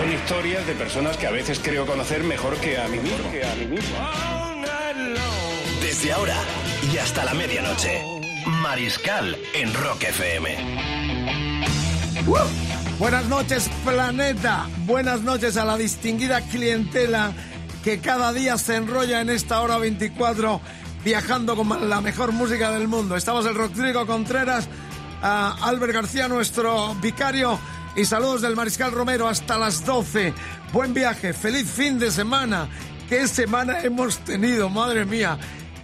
Son historias de personas que a veces creo conocer mejor que a mí mismo. Que a mí mismo. Desde ahora y hasta la medianoche. Mariscal en Rock FM. Buenas noches, planeta. Buenas noches a la distinguida clientela que cada día se enrolla en esta hora 24 viajando con la mejor música del mundo. Estamos el Rodrigo Contreras, a Albert García, nuestro vicario, y saludos del Mariscal Romero hasta las 12. Buen viaje, feliz fin de semana. ¿Qué semana hemos tenido? Madre mía.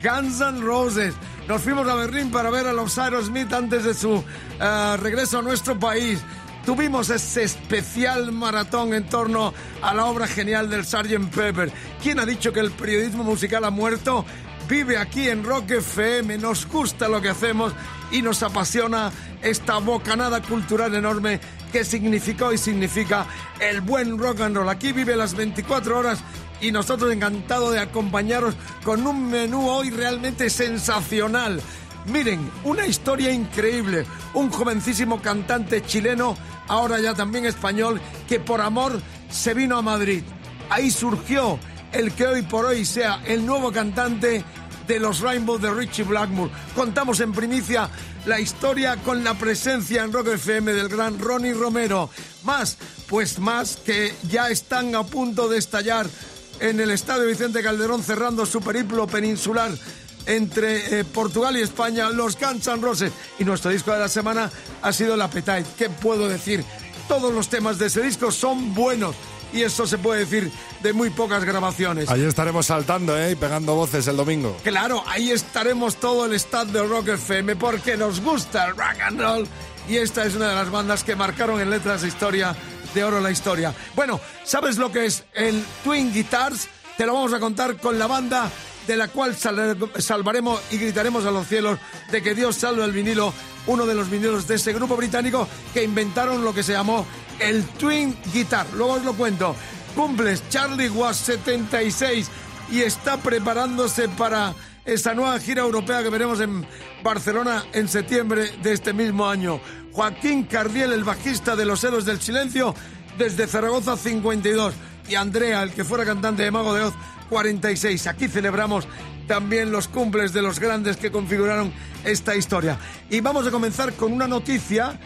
Guns N' Roses. Nos fuimos a Berlín para ver a los Aerosmith antes de su eh, regreso a nuestro país. Tuvimos ese especial maratón en torno a la obra genial del Sgt. Pepper. ¿Quién ha dicho que el periodismo musical ha muerto? Vive aquí en Rock FM, nos gusta lo que hacemos y nos apasiona esta bocanada cultural enorme que significó y significa el buen rock and roll. Aquí vive las 24 horas y nosotros encantados de acompañaros con un menú hoy realmente sensacional. Miren, una historia increíble. Un jovencísimo cantante chileno, ahora ya también español, que por amor se vino a Madrid. Ahí surgió el que hoy por hoy sea el nuevo cantante de los Rainbow de Richie Blackmore. Contamos en primicia la historia con la presencia en Rock FM del gran Ronnie Romero. Más, pues más que ya están a punto de estallar en el Estadio Vicente Calderón cerrando su periplo peninsular entre eh, Portugal y España, los Guns N' Roses. Y nuestro disco de la semana ha sido el Appetite. ¿Qué puedo decir? Todos los temas de ese disco son buenos. Y eso se puede decir de muy pocas grabaciones. Ahí estaremos saltando ¿eh? y pegando voces el domingo. Claro, ahí estaremos todo el staff de Rock FM porque nos gusta el rock and roll. Y esta es una de las bandas que marcaron en letras de historia de oro la historia. Bueno, ¿sabes lo que es el Twin Guitars? Te lo vamos a contar con la banda de la cual sal- salvaremos y gritaremos a los cielos de que Dios salve el vinilo, uno de los vinilos de ese grupo británico que inventaron lo que se llamó el Twin Guitar. Luego os lo cuento. Cumples Charlie Was 76 y está preparándose para esa nueva gira europea que veremos en Barcelona en septiembre de este mismo año. Joaquín Cardiel, el bajista de Los Héroes del Silencio, desde Zaragoza 52. Y Andrea, el que fuera cantante de Mago de Oz, 46. Aquí celebramos también los cumples de los grandes que configuraron esta historia. Y vamos a comenzar con una noticia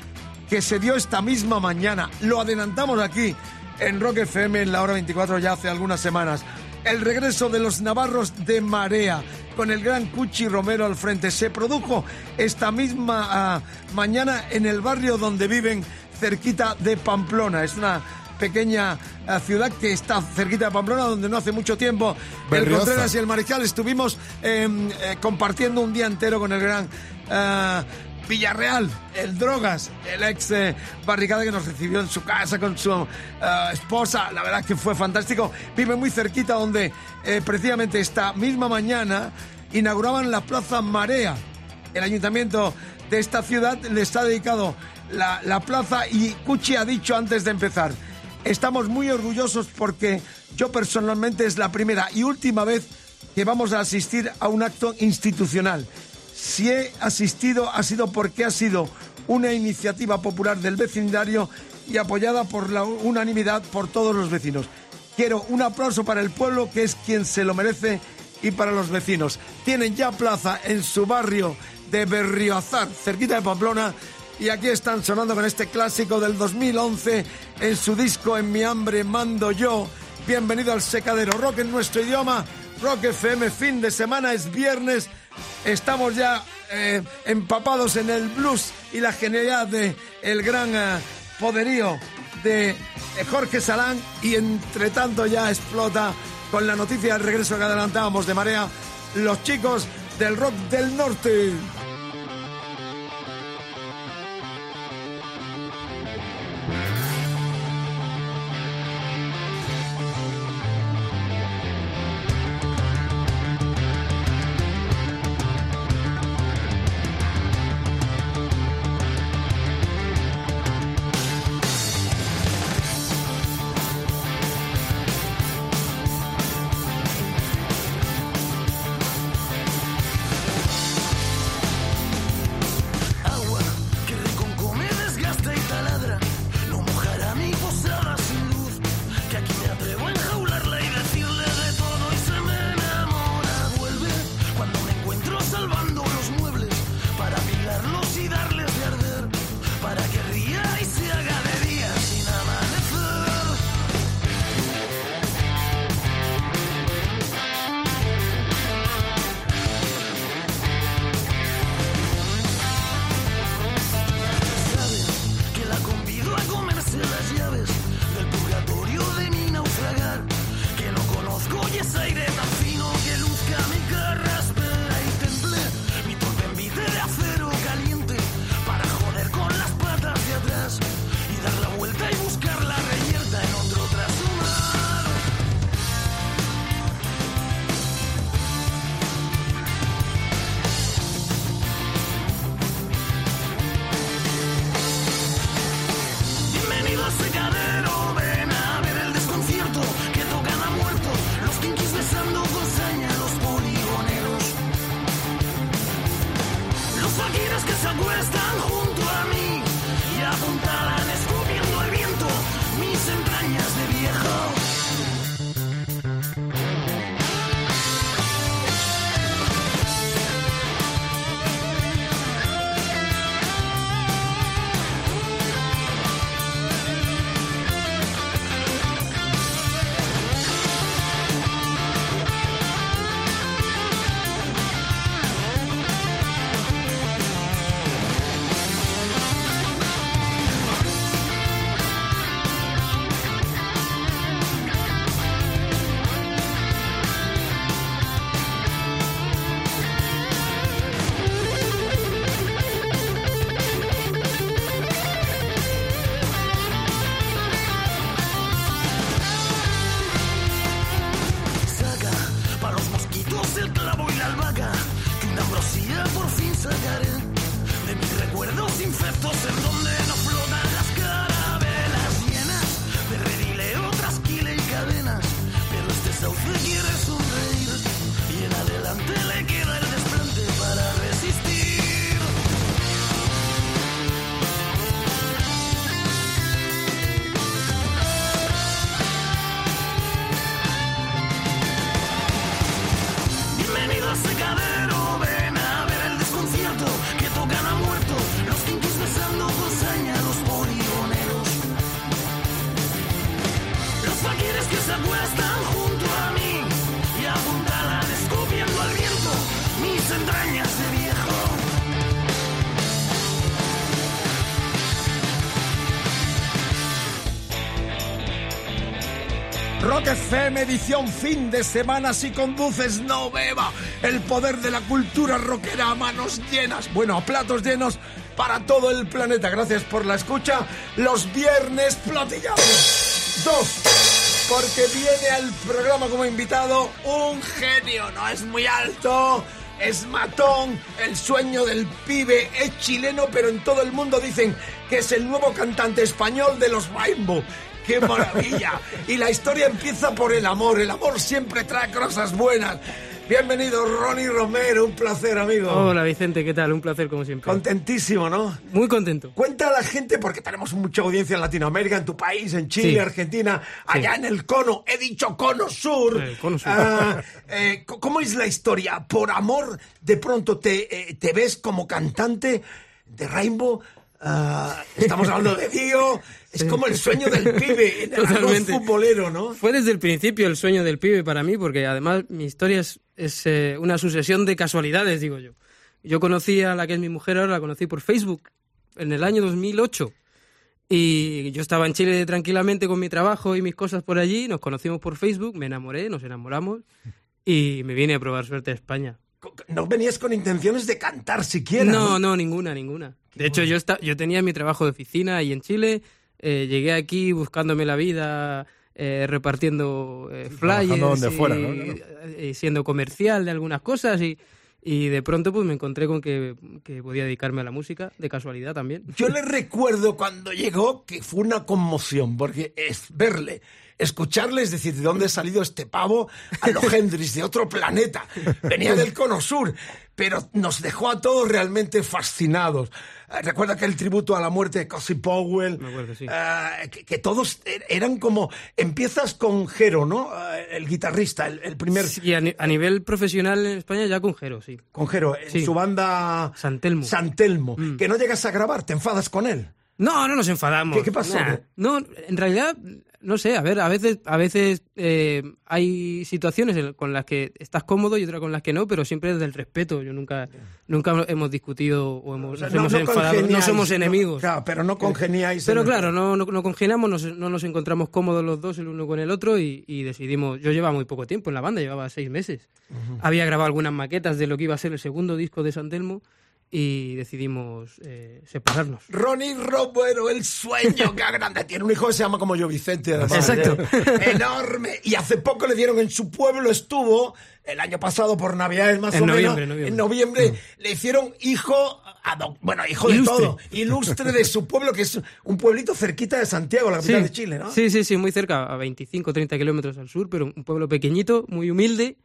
que se dio esta misma mañana. Lo adelantamos aquí en Rock FM en la hora 24 ya hace algunas semanas. El regreso de los navarros de Marea con el gran Cuchi Romero al frente se produjo esta misma ah, mañana en el barrio donde viven cerquita de Pamplona. Es una pequeña ah, ciudad que está cerquita de Pamplona donde no hace mucho tiempo el. Contreras y el Mariscal estuvimos eh, eh, compartiendo un día entero con el gran ah, Villarreal, el Drogas, el ex eh, barricada que nos recibió en su casa con su eh, esposa. La verdad que fue fantástico. Vive muy cerquita donde eh, precisamente esta misma mañana inauguraban la Plaza Marea. El ayuntamiento de esta ciudad les ha dedicado la, la plaza y Cuchi ha dicho antes de empezar, estamos muy orgullosos porque yo personalmente es la primera y última vez que vamos a asistir a un acto institucional. Si he asistido ha sido porque ha sido una iniciativa popular del vecindario y apoyada por la unanimidad por todos los vecinos. Quiero un aplauso para el pueblo que es quien se lo merece y para los vecinos. Tienen ya plaza en su barrio de Berrioazar, cerquita de Pamplona, y aquí están sonando con este clásico del 2011 en su disco En mi hambre mando yo. Bienvenido al secadero rock en nuestro idioma. Rock FM, fin de semana, es viernes. Estamos ya eh, empapados en el blues y la genialidad de gran eh, poderío de Jorge Salán y entre tanto ya explota con la noticia del regreso que adelantábamos de Marea los chicos del rock del norte. Rock FM edición fin de semana si conduces no beba. El poder de la cultura rockera a manos llenas. Bueno a platos llenos para todo el planeta. Gracias por la escucha. Los viernes platillamos dos porque viene al programa como invitado un genio. No es muy alto es matón, el sueño del pibe, es chileno, pero en todo el mundo dicen que es el nuevo cantante español de los Rainbow. ¡Qué maravilla! Y la historia empieza por el amor. El amor siempre trae cosas buenas. Bienvenido, Ronnie Romero. Un placer, amigo. Hola, Vicente, ¿qué tal? Un placer, como siempre. Contentísimo, ¿no? Muy contento. Cuenta a la gente, porque tenemos mucha audiencia en Latinoamérica, en tu país, en Chile, Sí. Argentina, allá en el cono. He dicho cono sur. Eh, cono sur. Ah, eh, ¿Cómo es la historia? ¿Por amor de pronto te, eh, te ves como cantante de Rainbow? Ah, estamos hablando de Dio. Es como el sueño del pibe Totalmente. futbolero, ¿no? Fue desde el principio el sueño del pibe para mí, porque además mi historia es, es, eh, una sucesión de casualidades, digo yo. Yo conocí a la que es mi mujer ahora, la conocí por Facebook en el año 2008. Y yo estaba en Chile tranquilamente con mi trabajo y mis cosas por allí, nos conocimos por Facebook, me enamoré, nos enamoramos y me vine a probar suerte a España. No venías con intenciones de cantar siquiera. No, no, ninguna, ninguna. De hecho, yo, esta- yo tenía mi trabajo de oficina ahí en Chile, eh, llegué aquí buscándome la vida, eh, repartiendo eh, flyers donde y, fuera, ¿no? Claro. y siendo comercial de algunas cosas y, y de pronto pues me encontré con que, que podía dedicarme a la música, de casualidad también. Yo le recuerdo cuando llegó que fue una conmoción, porque es verle, escucharle, es decir, ¿de dónde ha salido este pavo? A los Hendrix, de otro planeta. Venía del cono sur, pero nos dejó a todos realmente fascinados. Eh, Recuerda que el tributo a la muerte de Cossy Powell, Me acuerdo, sí. eh, que, que todos er- eran como... Empiezas con Jero, ¿no? Eh, el guitarrista, el, el primer... Y a, ni- a nivel profesional en España ya con Jero, sí. Con Jero, en Sí. su banda... San Telmo. San Telmo. Mm. Que no llegas a grabar, te enfadas con él. No, no nos enfadamos. ¿Qué- qué pasó? Nah. No, en realidad, no sé, a ver, a veces, a veces eh, hay situaciones con las que estás cómodo y otras con las que no, pero siempre desde el respeto. Yo nunca, nunca hemos discutido o hemos, O sea, nos hemos enfadado. No somos no- enemigos. claro, pero no congeniáis. Pero claro, no, no, no congeniamos, nos- no nos encontramos cómodos los dos el uno con el otro y, y decidimos. Yo llevaba muy poco tiempo en la banda, llevaba seis meses. Había grabado algunas maquetas de lo que iba a ser el segundo disco de San Telmo y decidimos eh, separarnos. Ronnie Romero, el sueño, qué grande. Tiene un hijo que se llama como yo, Vicente. además. Exacto. Enorme. Y hace poco le dieron en su pueblo, estuvo el año pasado por Navidades más En o noviembre, menos. noviembre. En noviembre le hicieron hijo, bueno, hijo de Ilustre. todo. Ilustre de su pueblo, que es un pueblito cerquita de Santiago, la capital de Chile, ¿no? Sí, sí, sí, muy cerca, a 25, 30 kilómetros al sur, pero un pueblo pequeñito, muy humilde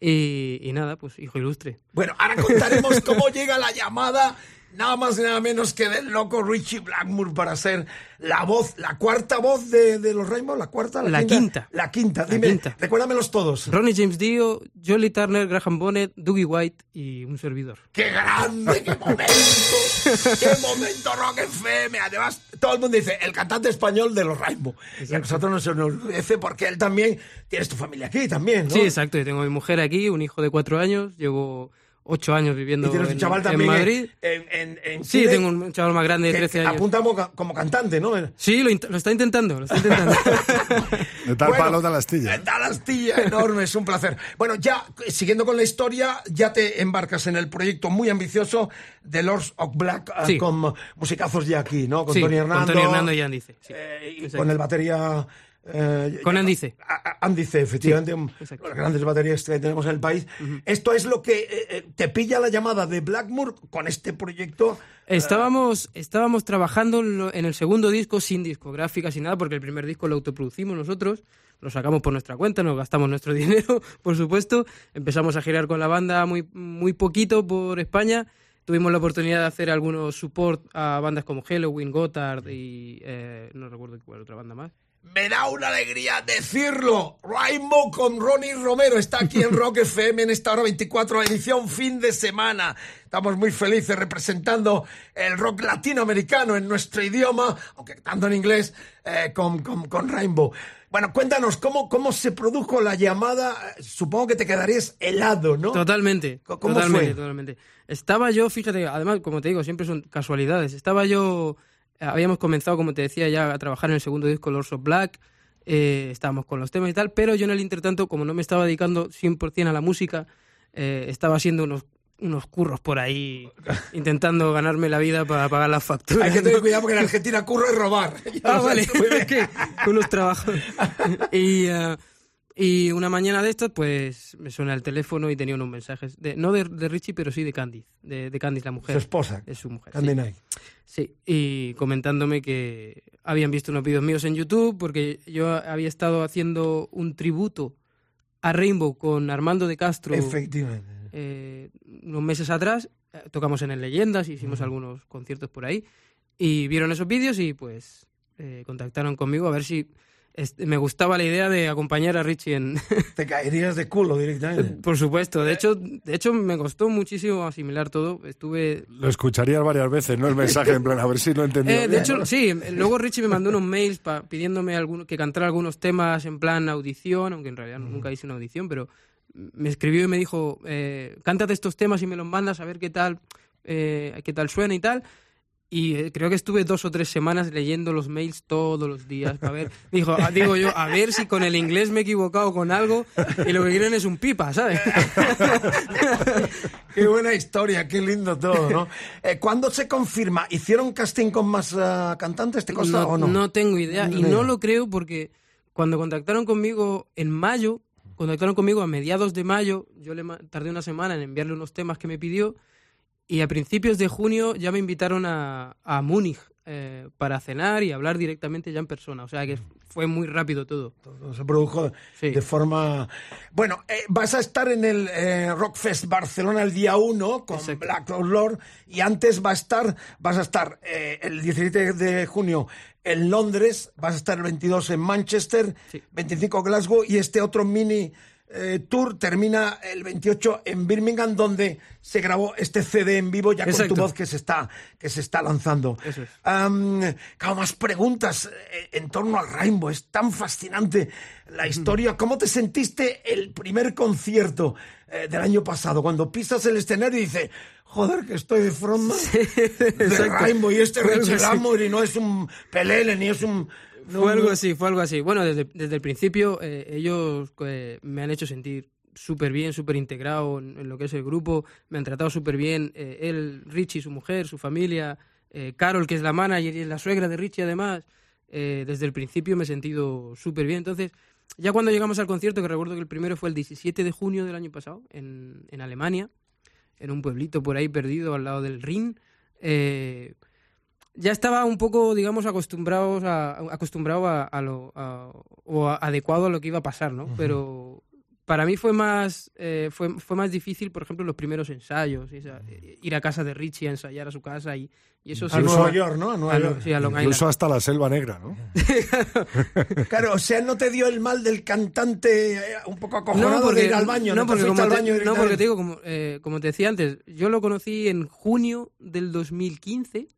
y, nada, pues hijo ilustre. Bueno, ahora contaremos cómo llega la llamada, nada más y nada menos que del loco Richie Blackmore para ser la voz, la cuarta voz de, de los Rainbow, la cuarta, la, La quinta. La quinta, La dime, quinta. recuérdamelos todos. Ronnie James Dio, Jolly Turner, Graham Bonnet, Dougie White y un servidor. ¡Qué grande, qué momento! ¡Qué momento Rock FM! Además, todo el mundo dice, el cantante español de los Rainbow. Y a nosotros nos enorgullece porque él también, tienes tu familia aquí también, ¿no? Sí, exacto, yo tengo a mi mujer aquí, un hijo de cuatro años, llevo ocho años viviendo Y un en, chaval en también Madrid. en, en, en Sí, Chile tengo un chaval más grande de que- 13 que años. apunta como, como cantante, ¿no? Sí, lo, está intentando, lo está intentando. De tal Bueno, palo, tal astilla. eh, Tal astilla, enorme, es un placer. Bueno, ya siguiendo con la historia, ya te embarcas en el proyecto muy ambicioso de Lords of Black Sí. con musicazos ya aquí, ¿no? Con Sí, Tony con Hernando. Tony Hernando y Andice, sí. eh, y con el batería. Eh, Con Andice. Andice, efectivamente, exacto. las grandes baterías que tenemos en el país. Esto es lo que eh, eh, te pilla la llamada de Blackmore con este proyecto. Estábamos, estábamos trabajando en el segundo disco sin discográfica, sin nada, porque el primer disco lo autoproducimos nosotros, lo sacamos por nuestra cuenta, nos gastamos nuestro dinero, por supuesto. Empezamos a girar con la banda muy, muy poquito por España. Tuvimos la oportunidad de hacer algunos support a bandas como Halloween, Gotthard y eh, no recuerdo cuál otra banda más. Me da una alegría decirlo. Rainbow con Ronnie Romero está aquí en Rock FM en esta hora 24, edición fin de semana. Estamos muy felices representando el rock latinoamericano en nuestro idioma, aunque tanto en inglés, eh, con, con, con Rainbow. Bueno, cuéntanos, ¿cómo, ¿cómo se produjo la llamada? Supongo que te quedarías helado, ¿no? Totalmente. ¿Cómo fue? totalmente, totalmente. Estaba yo, fíjate, además, como te digo, siempre son casualidades. Estaba yo, habíamos comenzado, como te decía, ya a trabajar en el segundo disco, Lords of Black. eh, estábamos con los temas y tal, pero yo en el intertanto, como no me estaba dedicando 100% a la música, eh, estaba haciendo unos unos curros por ahí intentando ganarme la vida para pagar las facturas. Hay que tener cuidado porque en Argentina curro es robar. Ah, vale. que unos trabajos. Y, eh, y una mañana de estas, pues me suena el teléfono y tenía unos mensajes. De, no de, de Richie, pero sí de Candice. De, de Candice, la mujer. Su esposa. Es su mujer. Candy sí. Knight. Sí, y comentándome que habían visto unos vídeos míos en YouTube porque yo había estado haciendo un tributo a Rainbow con Armando de Castro Efectivamente. eh, unos meses atrás. Eh, Tocamos en el Leyendas, hicimos algunos conciertos por ahí y vieron esos vídeos y pues eh, contactaron conmigo a ver si este, me gustaba la idea de acompañar a Richie en... Te caerías de culo directamente. Por supuesto, de hecho, de hecho me costó muchísimo asimilar todo. Estuve Lo escucharías varias veces, ¿no? El mensaje, en plan, a ver si lo he entendido. Eh, de bien. hecho, sí. Luego Richie me mandó unos mails pa- pidiéndome algún- que cantara algunos temas en plan audición, aunque en realidad nunca hice una audición, pero me escribió y me dijo, eh, cántate estos temas y me los mandas a ver qué tal, eh, qué tal suena y tal. Y eh, creo que estuve dos o tres semanas leyendo los mails todos los días para ver. Dijo, ah, digo yo, a ver si con el inglés me he equivocado con algo y lo que quieren es un pipa, ¿sabes? Qué buena historia, qué lindo todo, ¿no? Eh, ¿Cuándo se confirma? ¿Hicieron casting con más ah, cantantes? ¿Te consta no, o no? no tengo idea. Y no lo creo porque cuando contactaron conmigo en mayo, contactaron conmigo a mediados de mayo, yo le tardé una semana en enviarle unos temas que me pidió y a principios de junio ya me invitaron a, a Múnich eh, para cenar y hablar directamente ya en persona. O sea que fue muy rápido todo. Todo se produjo Sí. de forma... Bueno, eh, vas a estar en el eh, Rockfest Barcelona el día 1 con Exacto. Black Lord y antes va a estar, vas a estar eh, el 17 de junio en Londres, vas a estar el 22 en Manchester, Sí. 25 Glasgow y este otro mini eh, tour termina el 28 en Birmingham donde se grabó este CD en vivo ya con Exacto. tu voz que se está, que se está lanzando. Eso es. Claro, más preguntas eh, en torno al Rainbow. Es tan fascinante la historia. ¿Cómo te sentiste el primer concierto eh, del año pasado? Cuando pisas el escenario y dices, joder, que estoy de frontman de exacto. Rainbow y este así. Blackmore y no es un pelele ni es un... no, Fue algo así, fue algo así. Bueno, desde, desde el principio eh, ellos eh, me han hecho sentir súper bien, súper integrado en, en lo que es el grupo, me han tratado súper bien, eh, él, Richie, su mujer, su familia, eh, Carol, que es la manager y es la suegra de Richie además, eh, desde el principio me he sentido súper bien. Entonces, ya cuando llegamos al concierto, que recuerdo que el primero fue el 17 de junio del año pasado, en, en Alemania, en un pueblito por ahí perdido al lado del Rin, eh, ya estaba un poco, digamos, acostumbrados a, acostumbrado a, a lo a- o a- adecuado a lo que iba a pasar, ¿no? Pero para mí fue más eh, fue, fue más difícil, por ejemplo, los primeros ensayos, esa- ir a casa de Richie a ensayar a su casa y, y eso A Nueva York, ¿no? A Nueva a Lo- York. sí, a Long Incluso Island. hasta la selva negra, ¿no? Claro, o sea, no te dio el mal del cantante eh, un poco acojonado porque, de ir al baño. no, te porque, fuiste como al te, baño no, porque te digo, como, eh, como te decía antes, yo lo conocí en junio del 2015,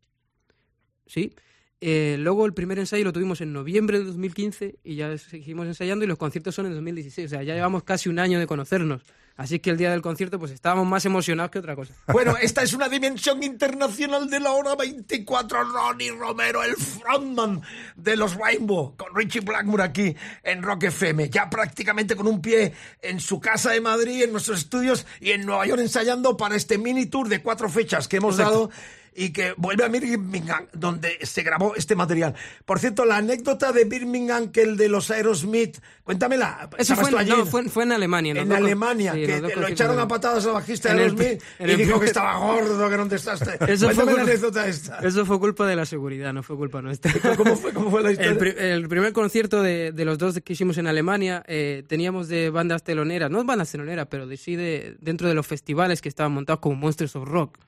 ¿sí? Eh, luego el primer ensayo lo tuvimos en noviembre del 2015 y ya seguimos ensayando y los conciertos son en 2016. O sea, ya llevamos casi un año de conocernos. Así que el día del concierto pues estábamos más emocionados que otra cosa. Bueno, esta es una dimensión internacional de la hora 24. Ronnie Romero, el frontman de los Rainbow, con Richie Blackmore aquí en Rock FM. Ya prácticamente con un pie en su casa de Madrid, en nuestros estudios y en Nueva York ensayando para este mini tour de cuatro fechas que hemos dado y que vuelve a Birmingham, donde se grabó este material. Por cierto, la anécdota de Birmingham que el de los Aerosmith, cuéntamela. Eso ¿Estabas fue, en- allí? no, fue, fue en Alemania. en Alemania, sí, que lo echaron a patadas al bajista de el Aerosmith en y el dijo que primer- estaba gordo, que no testaste. Eso fue la anécdota esta. Eso fue culpa de la seguridad, no fue culpa nuestra. ¿Cómo fue, cómo fue la historia? El, pri- el primer concierto de, de los dos que hicimos en Alemania, eh, teníamos de bandas teloneras, no bandas teloneras, pero de, sí de, dentro de los festivales que estaban montados como Monsters of Rock.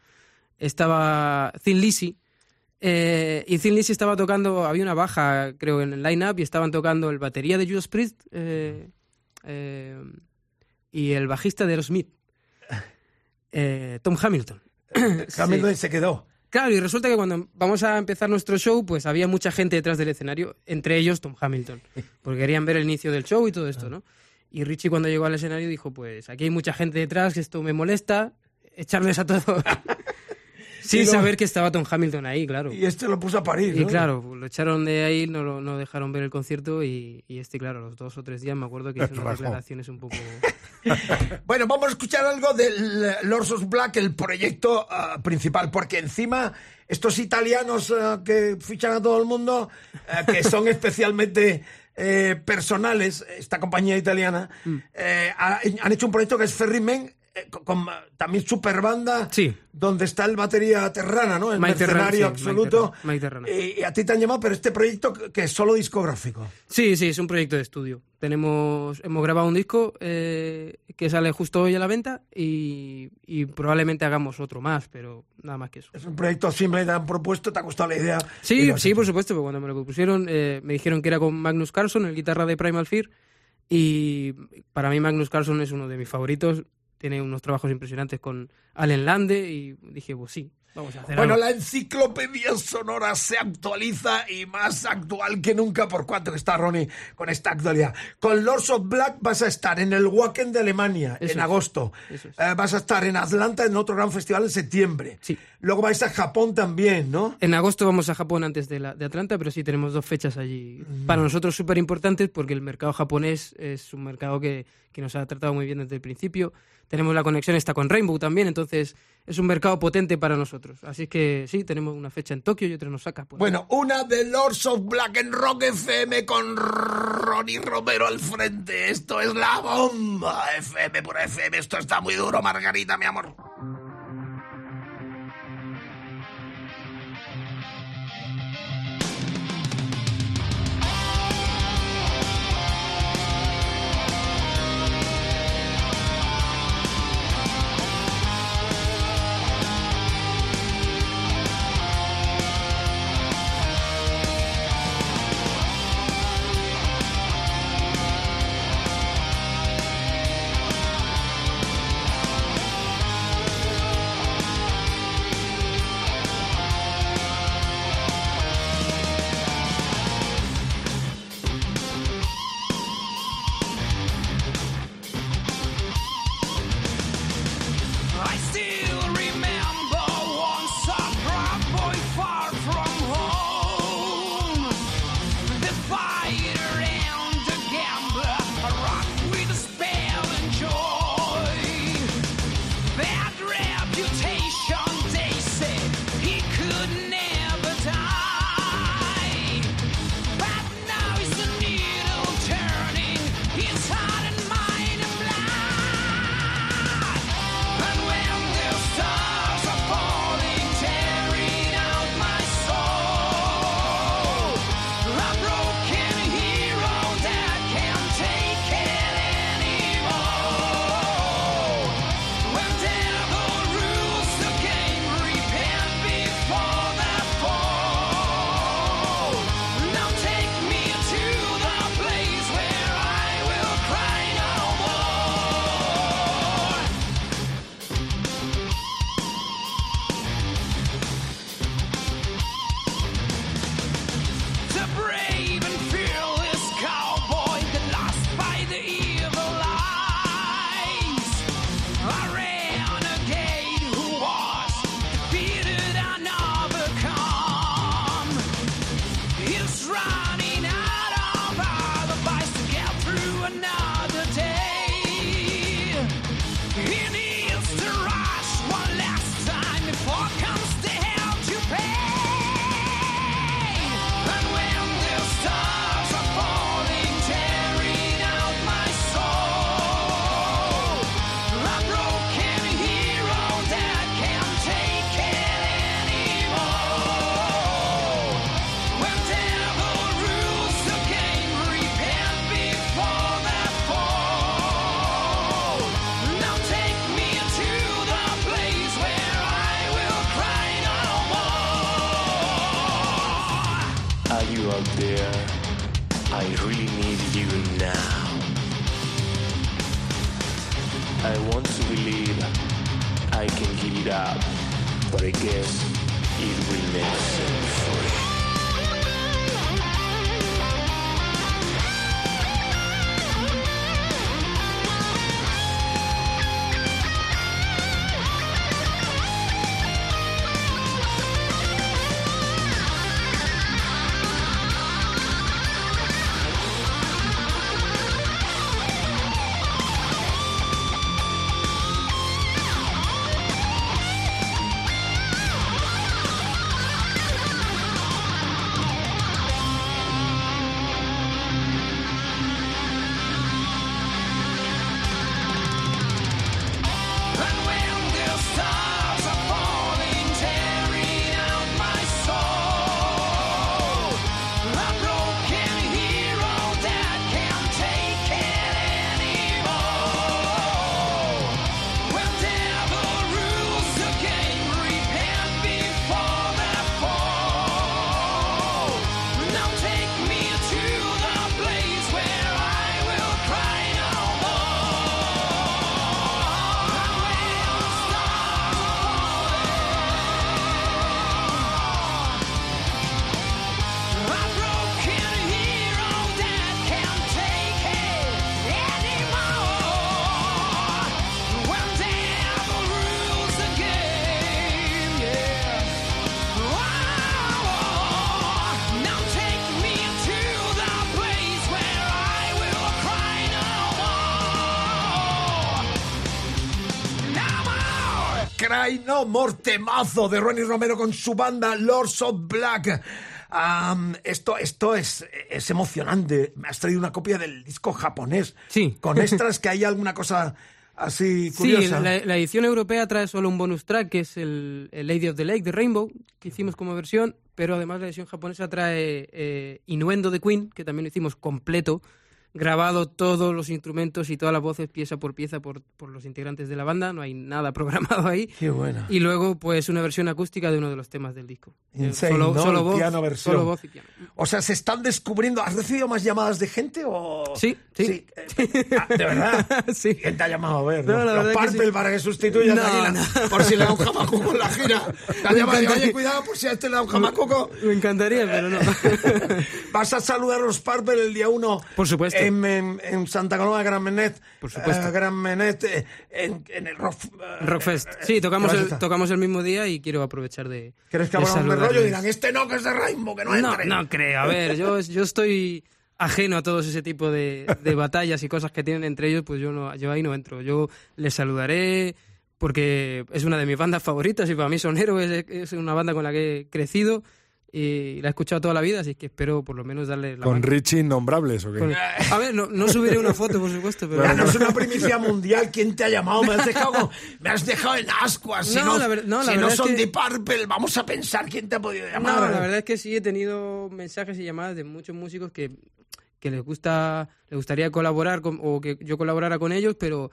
Estaba Thin Lizzy, eh, y Thin Lizzy estaba tocando, había una baja, creo, en el line-up, y estaban tocando el batería de Judas Priest eh, eh, y el bajista de Aerosmith, Tom Hamilton. Hamilton Sí. se quedó. Claro, y resulta que cuando vamos a empezar nuestro show, pues había mucha gente detrás del escenario, entre ellos Tom Hamilton, porque querían ver el inicio del show y todo esto, ¿no? Y Richie cuando llegó al escenario dijo, pues aquí hay mucha gente detrás, esto me molesta, echarles a todos. Sin lo- saber que estaba Tom Hamilton ahí, claro. Y este lo puso a parir, Y ¿no? claro, lo echaron de ahí, no, lo- no dejaron ver el concierto y, y este, claro, los dos o tres días me acuerdo que hizo unas declaraciones un poco... Bueno, vamos a escuchar algo del Lords of Black, el proyecto ah, principal, porque encima estos italianos ah, que fichan a todo el mundo, ah, que son especialmente eh, personales, esta compañía italiana, Mm. eh, ha- han hecho un proyecto que es Ferryman, con, con, ah, también super banda, donde está el batería Terrana, ¿no? El mercenario sí, Mike absoluto. Terrana, Mike Terrana. Y, y a ti te han llamado, pero este proyecto que es solo discográfico. Sí, sí, es un proyecto de estudio. Tenemos, hemos grabado un disco eh, que sale justo hoy a la venta y, y probablemente hagamos otro más, pero nada más que eso. Es un proyecto simple, te han propuesto, te ha gustado la idea. Sí, sí, hecho. por supuesto, porque cuando me lo propusieron eh, me dijeron que era con Magnus Carlson, el guitarra de Primal Fear, y para mí Magnus Carlson es uno de mis favoritos. Tiene unos trabajos impresionantes con Allen Lande y dije, pues sí, vamos a hacer Bueno, algo. la enciclopedia sonora se actualiza y más actual que nunca, por que está Ronnie con esta actualidad. Con Lords of Black vas a estar en el Wacken de Alemania Eso en es, agosto. es. Eh, vas a estar en Atlanta en otro gran festival en septiembre. Luego vais a Japón también, ¿no? En agosto vamos a Japón antes de, la, de Atlanta, pero sí tenemos dos fechas allí. Para nosotros súper importantes porque el mercado japonés es un mercado que, que nos ha tratado muy bien desde el principio. Tenemos la conexión esta con Rainbow también, entonces es un mercado potente para nosotros. Así que sí, tenemos una fecha en Tokio y otra en Osaka. pues. Bueno, una de Lords of Black en Rock FM con Ronnie Romero al frente. Esto es la bomba FM por FM. Esto está muy duro, Margarita, mi amor. Cry No More temazo de Ronnie Romero con su banda Lords of Black. Esto esto es, es emocionante. Me has traído una copia del disco japonés. Sí. Con extras que hay alguna cosa así Sí, curiosa. la, la edición europea trae solo un bonus track, que es el, el Lady of the Lake de Rainbow, que hicimos como versión, pero además la edición japonesa trae eh, Innuendo de Queen, que también lo hicimos completo, grabado todos los instrumentos y todas las voces pieza por pieza por, por los integrantes de la banda, no hay nada programado ahí. Qué buena. Y luego, pues, una versión acústica de uno de los temas del disco. Eh, Insane, solo, ¿no? solo El voz, piano versión. solo voz y piano. O sea, se están descubriendo. ¿Has recibido más llamadas de gente o...? Sí, sí. eh, ah, ¿De verdad? Sí. ¿Quién te ha llamado a ver? No, no? Los verdad que sí. para que No, la- no. por si le da un jamacuco con la gira. Te Me llamado oye, cuidado por si a este le da un jamacuco. Me encantaría, pero no. Vas a saludar a los Purple el día 1. Por supuesto. En, en- en Santa Coloma de Gran Menet. Por supuesto. Eh, Gran Menet, eh, en, en el Rock... eh, Rockfest. Sí, tocamos ¿qué vas a el, tocamos el mismo día y quiero aprovechar de. ¿Crees que habrá un rollo? Dirán, este no, que es de Rainbow, que no No, entre. no creo. A ver, yo, yo estoy ajeno a todos ese tipo de, de batallas y cosas que tienen entre ellos, pues yo no, yo ahí no entro. Yo les saludaré porque es una de mis bandas favoritas y para mí son héroes, es una banda con la que he crecido y la he escuchado toda la vida, así que espero por lo menos darle la ¿Con mano. Richie innombrables o qué? Con- A ver, no, no subiré una foto, por supuesto, pero... Ya no es una primicia mundial. ¿Quién te ha llamado? Me has dejado, me has dejado en ascuas. Si No, no, la ver- no, la si no es son que- de Purple, vamos a pensar quién te ha podido No, llamar. la verdad es que sí he tenido mensajes y llamadas de muchos músicos que, que les gusta, les gustaría colaborar con- o que yo colaborara con ellos, pero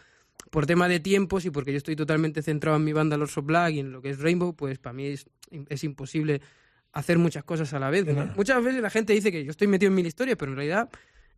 por tema de tiempos y porque yo estoy totalmente centrado en mi banda Lords of Black y en lo que es Rainbow, pues para mí es, es imposible hacer muchas cosas a la vez. Muchas veces la gente dice que yo estoy metido en mil historias, pero en realidad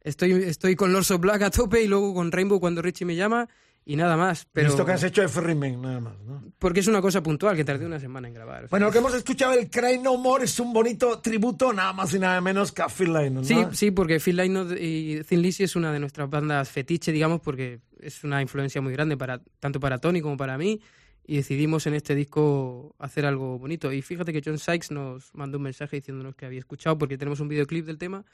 estoy, estoy con Lords of Black a tope y luego con Rainbow cuando Richie me llama y nada más. Pero Esto que has hecho es Remain, nada más. ¿no? Porque es una cosa puntual que tardé una semana en grabar. Bueno, lo que hemos escuchado, el Cry No More, es un bonito tributo, nada más y nada menos que a Phil Lynott, ¿no? Sí, sí, porque Phil Lynott y Thin Lizzy es una de nuestras bandas fetiche, digamos, porque es una influencia muy grande para tanto para Tony como para mí y decidimos en este disco hacer algo bonito. Y fíjate que John Sykes nos mandó un mensaje diciéndonos que había escuchado porque tenemos un videoclip del tema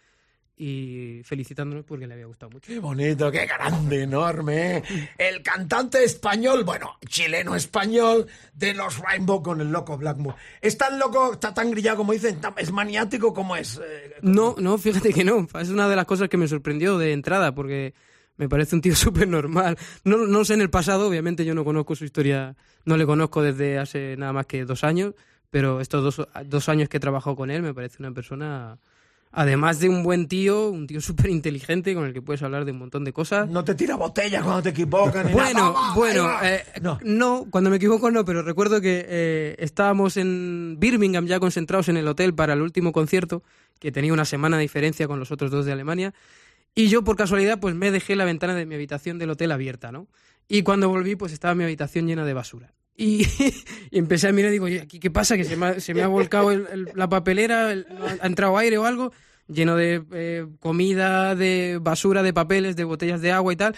y felicitándonos porque le había gustado mucho. Qué bonito, qué grande, enorme. El cantante español, bueno, chileno-español, de los Rainbow con el loco Blackmore. ¿Es tan loco, está tan grillado como dicen? ¿Es maniático como es? Eh, No, no, fíjate que no. Es una de las cosas que me sorprendió de entrada, porque me parece un tío súper normal. No, no sé en el pasado, obviamente yo no conozco su historia, no le conozco desde hace nada más que dos años, pero estos dos, dos años que he trabajado con él me parece una persona, además de un buen tío, un tío súper inteligente con el que puedes hablar de un montón de cosas. No te tira botellas cuando te equivocas. ni Bueno, nada. Bueno, eh, No. no. cuando me equivoco no, pero recuerdo que eh, estábamos en Birmingham ya concentrados en el hotel para el último concierto, que tenía una semana de diferencia con los otros dos de Alemania, y yo por casualidad pues me dejé la ventana de mi habitación del hotel abierta, ¿no? Y cuando volví pues estaba mi habitación llena de basura. Y, empecé a mirar y digo, "Oye, ¿aquí qué pasa? Que se me ha, se me ha volcado el- la papelera, el- ha entrado aire o algo, lleno de eh, comida, de basura, de papeles, de botellas de agua y tal.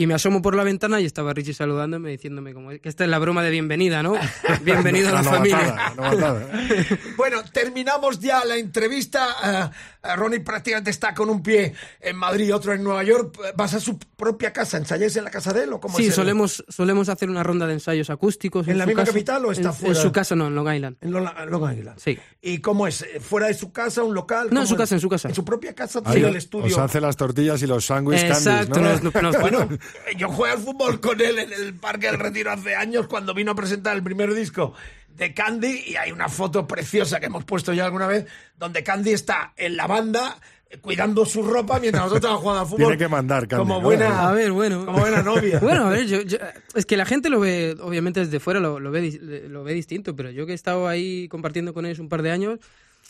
Y me asomo por la ventana y estaba Richie saludándome, diciéndome como que esta es la broma de bienvenida, ¿no? Bienvenido a la Una familia. novatada, una novatada. Bueno, terminamos ya la entrevista. Eh, eh, Ronnie prácticamente está con un pie en Madrid y otro en Nueva York. ¿Vas a su propia casa? ¿Ensayáis en la casa de él o cómo Sí, es el- solemos, solemos hacer una ronda de ensayos acústicos. ¿En la su misma casa. capital o está En- fuera? En su casa no, en Long Island. En Long Long Island. Sí. ¿Y cómo es? Eh, ¿Fuera de su casa, un local? No, en ¿Cómo su es? casa, en su casa. ¿En su propia casa? Ahí ¿Tiene el estudio? Os hace las tortillas y los sándwiches Exacto, candies, ¿no? nos- nos- Bueno, yo jugué al fútbol con él en el Parque del Retiro hace años cuando vino a presentar el primer disco de Candy y hay una foto preciosa que hemos puesto ya alguna vez donde Candy está en la banda eh, cuidando su ropa mientras nosotros estamos jugando al fútbol. Tiene que mandar, Candy, Como ¿no? buena, A ver, bueno. como buena novia. Bueno, a ver, yo, yo- es que la gente lo ve, obviamente desde fuera lo, lo ve, lo ve distinto, pero yo que he estado ahí compartiendo con ellos un par de años,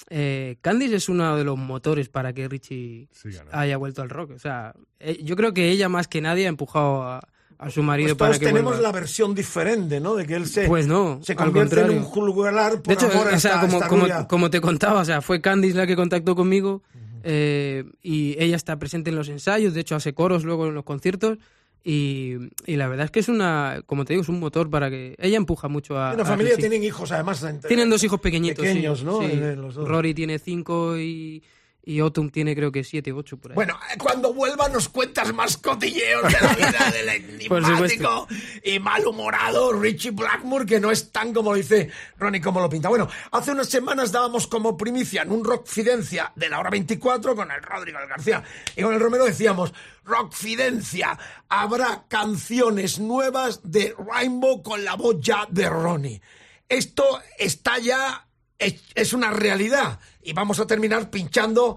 eh, Candice es uno de los motores para que Richie haya vuelto al rock. O sea, eh, yo creo que ella más que nadie ha empujado a, a su marido Pues para todos que tenemos vuelva. la versión diferente, ¿no? De que él se, Pues no, se convierte en un juglar por De hecho, amor o sea, esta- como, esta como, rubia. como te contaba, o sea, fue Candice la que contactó conmigo eh, y ella está presente en los ensayos, de hecho hace coros luego en los conciertos y, y la verdad es que es una, como te digo, es un motor para que ella empuja mucho a... Una a familia tienen hijos, además. Tienen dos hijos pequeñitos, sí, Pequeños, ¿no? sí. Eh, los dos. Rory tiene cinco y, y Autumn tiene creo que siete, ocho por ahí. Bueno, cuando vuelva nos cuentas más cotilleos de la vida del enigmático y malhumorado Richie Blackmore, que no es tan como lo dice Ronnie, como lo pinta. Bueno, hace unas semanas dábamos como primicia en un Rock Fidencia de la hora 24 con el Rodrigo el García y con el Romero decíamos, Rock Fidencia, habrá canciones nuevas de Rainbow con la voz ya de Ronnie. Esto está ya, es, es una realidad y vamos a terminar pinchando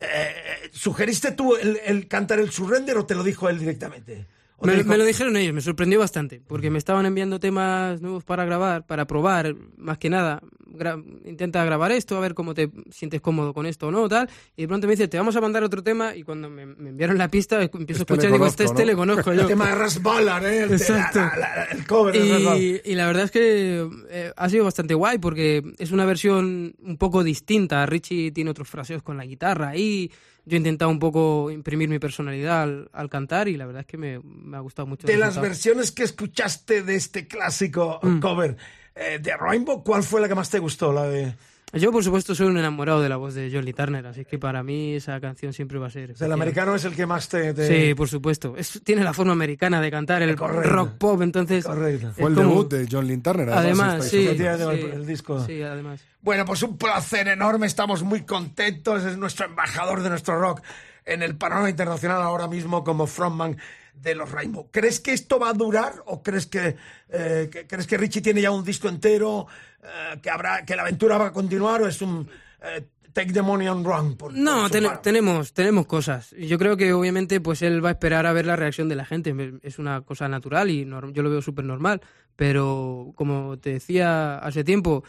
eh, ¿Sugeriste tú el, el cantar el surrender o te lo dijo él directamente? ¿O te Me, me lo dijeron ellos, me sorprendió bastante, porque me estaban enviando temas nuevos para grabar, para probar, más que nada. Gra- intenta grabar esto, a ver cómo te sientes cómodo con esto o no, tal. Y de pronto me dice, te vamos a mandar otro tema. Y cuando me, me enviaron la pista, empiezo Este a escuchar y digo, este, conozco, este ¿no? le conozco yo. El tema de Ras Ballard, ¿eh? El, Exacto. la- la- la- el cover. Y, y la verdad es que eh, ha sido bastante guay porque es una versión un poco distinta. Richie tiene otros fraseos con la guitarra y yo he intentado un poco imprimir mi personalidad al, al cantar y la verdad es que me, me ha gustado mucho. De las versiones que escuchaste de este clásico Mm. cover eh, de Rainbow, ¿cuál fue la que más te gustó? La de... Yo, por supuesto, soy un enamorado de la voz de Johnny Turner, así que para mí esa canción siempre va a ser. El americano es el que más te... te- Sí, por supuesto. Es- tiene la forma americana de cantar el Correcto. rock pop, entonces. Correcto. Fue el como- debut de John Lynn Turner. Además, sí, sí, el- el disco. Sí, además. Bueno, pues un placer enorme, estamos muy contentos, es nuestro embajador de nuestro rock en el panorama internacional ahora mismo como frontman de los Rainbow. ¿Crees que esto va a durar o crees que, eh, que- crees que Richie tiene ya un disco entero, eh, que habrá que la aventura va a continuar o es un eh, take the money and run? por- No, por ten- tenemos, tenemos cosas. Yo creo que obviamente pues él va a esperar a ver la reacción de la gente. Es una cosa natural y norm- yo lo veo súper normal. Pero como te decía hace tiempo,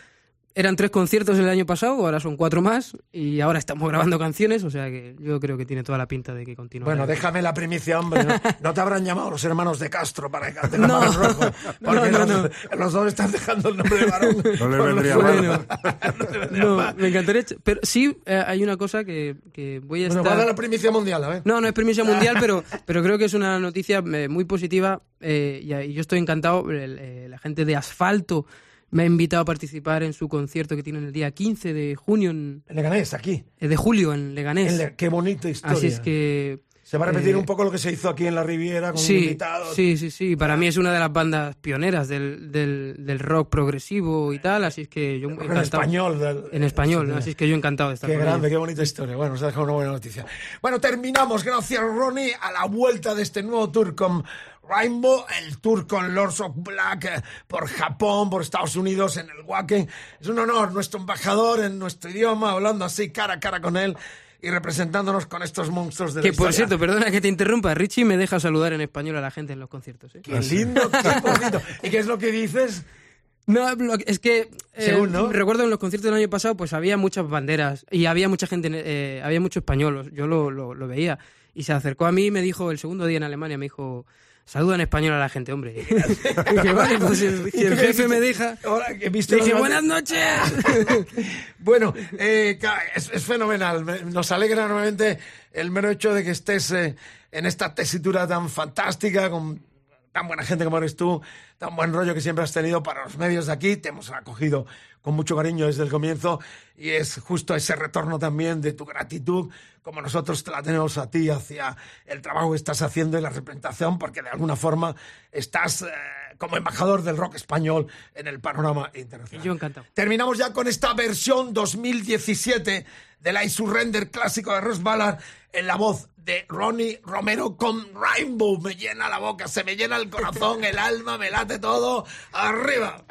eran tres conciertos el año pasado, ahora son cuatro más y ahora estamos grabando canciones, o sea que yo creo que tiene toda la pinta de que continúe. Bueno, déjame la primicia, hombre. ¿no? No te habrán llamado los hermanos de Castro para que canten la No. mano roja, Porque No, no, los, los dos están dejando el nombre de varón. No le vendría mal. No me encantaría. Pero sí, eh, hay una cosa que, que voy a Bueno, estar. va a dar la primicia mundial, a ver. No, no es primicia mundial, pero, pero creo que es una noticia eh, muy positiva eh, y, y yo estoy encantado. El- la gente de Asfalto me ha invitado a participar en su concierto que tienen el día 15 de junio, en, En Leganés, aquí. eh, de julio en Leganés. En Le- Qué bonita historia. Así es que... Se va a repetir eh, un poco lo que se hizo aquí en la Riviera con Sí, invitados. sí, sí, sí. Para mí es una de las bandas pioneras del, del, del rock progresivo y tal, así es que yo En encantado. español. del- En español, Sí, así es que yo encantado de estar Qué con grande, ellos. qué bonita historia. Bueno, nos ha dejado una buena noticia. Bueno, terminamos. Gracias, Ronnie, a la vuelta de este nuevo tour con Rainbow, el tour con Lords of Black eh, por Japón, por Estados Unidos, en el Wacken. Es un honor, nuestro embajador en nuestro idioma, hablando así cara a cara con él y representándonos con estos monstruos de la Que por historia. cierto, perdona que te interrumpa, Richie me deja saludar en español a la gente en los conciertos. ¿eh? Qué lindo, qué bonito. ¿Y qué es lo que dices? No, es que eh, Según, ¿no? recuerdo en los conciertos del año pasado, pues había muchas banderas y había mucha gente, eh, había mucho español, yo lo, lo- lo veía. Y se acercó a mí y me dijo, el segundo día en Alemania, me dijo, saluda en español a la gente, hombre. dije, vale, pues si el, si el jefe me deja... He visto Dije, buenas noches. Bueno, eh, es, es fenomenal. Me- Nos alegra nuevamente el mero hecho de que estés eh, en esta tesitura tan fantástica, con tan buena gente como eres tú, tan buen rollo que siempre has tenido para los medios de aquí. Te hemos acogido con mucho cariño desde el comienzo y es justo ese retorno también de tu gratitud, como nosotros te la tenemos a ti hacia el trabajo que estás haciendo y la representación, porque de alguna forma estás eh, como embajador del rock español en el panorama internacional. Yo encantado. Terminamos ya con esta versión 2017 del I Surrender clásico de Ross Ballard en la voz de Ronnie Romero con Rainbow. Me llena la boca, se me llena el corazón, el alma, me late todo. ¡Arriba!